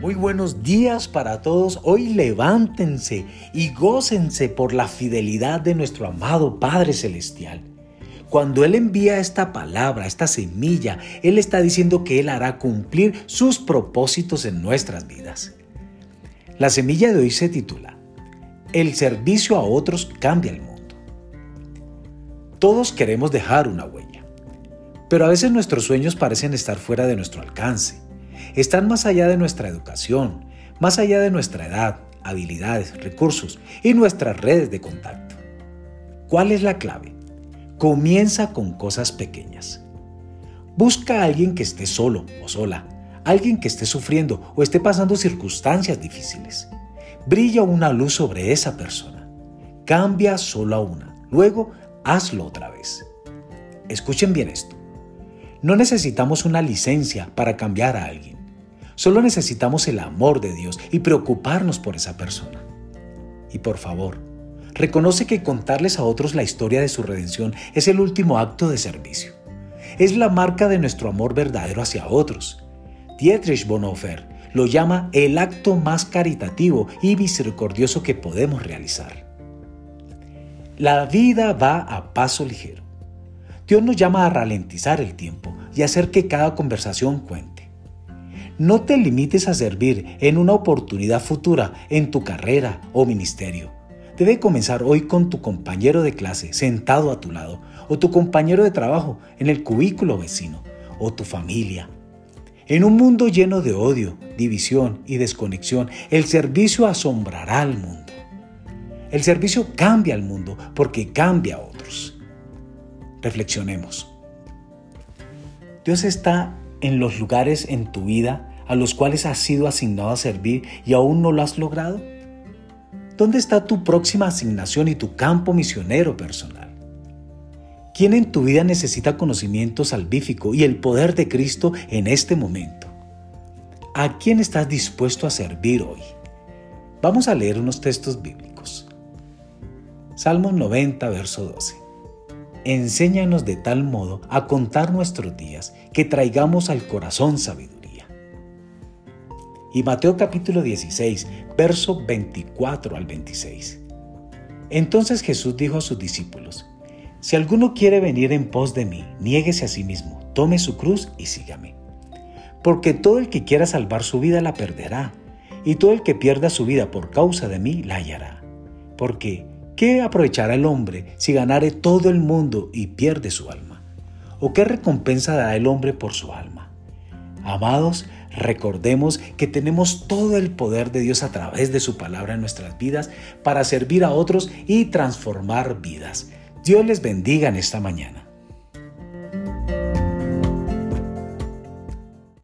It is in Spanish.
Muy buenos días para todos. Hoy levántense y gócense por la fidelidad de nuestro amado Padre Celestial. Cuando Él envía esta palabra, esta semilla, Él está diciendo que Él hará cumplir sus propósitos en nuestras vidas. La semilla de hoy se titula El servicio a otros cambia el mundo. Todos queremos dejar una huella, pero a veces nuestros sueños parecen estar fuera de nuestro alcance están más allá de nuestra educación, más allá de nuestra edad, habilidades, recursos y nuestras redes de contacto. ¿Cuál es la clave? Comienza con cosas pequeñas. Busca a alguien que esté solo o sola, alguien que esté sufriendo o esté pasando circunstancias difíciles. Brilla una luz sobre esa persona. Cambia solo a una. Luego, hazlo otra vez. Escuchen bien esto. No necesitamos una licencia para cambiar a alguien. Solo necesitamos el amor de Dios y preocuparnos por esa persona. Y por favor, reconoce que contarles a otros la historia de su redención es el último acto de servicio. Es la marca de nuestro amor verdadero hacia otros. Dietrich Bonhoeffer lo llama el acto más caritativo y misericordioso que podemos realizar. La vida va a paso ligero. Dios nos llama a ralentizar el tiempo y hacer que cada conversación cuente. No te limites a servir en una oportunidad futura en tu carrera o ministerio. Debe comenzar hoy con tu compañero de clase sentado a tu lado, o tu compañero de trabajo en el cubículo vecino, o tu familia. En un mundo lleno de odio, división y desconexión, el servicio asombrará al mundo. El servicio cambia al mundo porque cambia otros. Reflexionemos. Dios está en los lugares en tu vida a los cuales has sido asignado a servir y aún no lo has logrado. ¿Dónde está tu próxima asignación y tu campo misionero personal? ¿Quién en tu vida necesita conocimiento salvífico y el poder de Cristo en este momento? ¿A quién estás dispuesto a servir hoy? Vamos a leer unos textos bíblicos. Salmos 90, verso 12. Enséñanos de tal modo a contar nuestros días que traigamos al corazón sabiduría. Y Mateo capítulo 16, verso 24 al 26. Entonces Jesús dijo a sus discípulos, Si alguno quiere venir en pos de mí, niéguese a sí mismo, tome su cruz y sígame. Porque todo el que quiera salvar su vida la perderá, y todo el que pierda su vida por causa de mí la hallará. Porque ¿Qué aprovechará el hombre si ganare todo el mundo y pierde su alma? ¿O qué recompensa dará el hombre por su alma? Amados, recordemos que tenemos todo el poder de Dios a través de su palabra en nuestras vidas para servir a otros y transformar vidas. Dios les bendiga en esta mañana.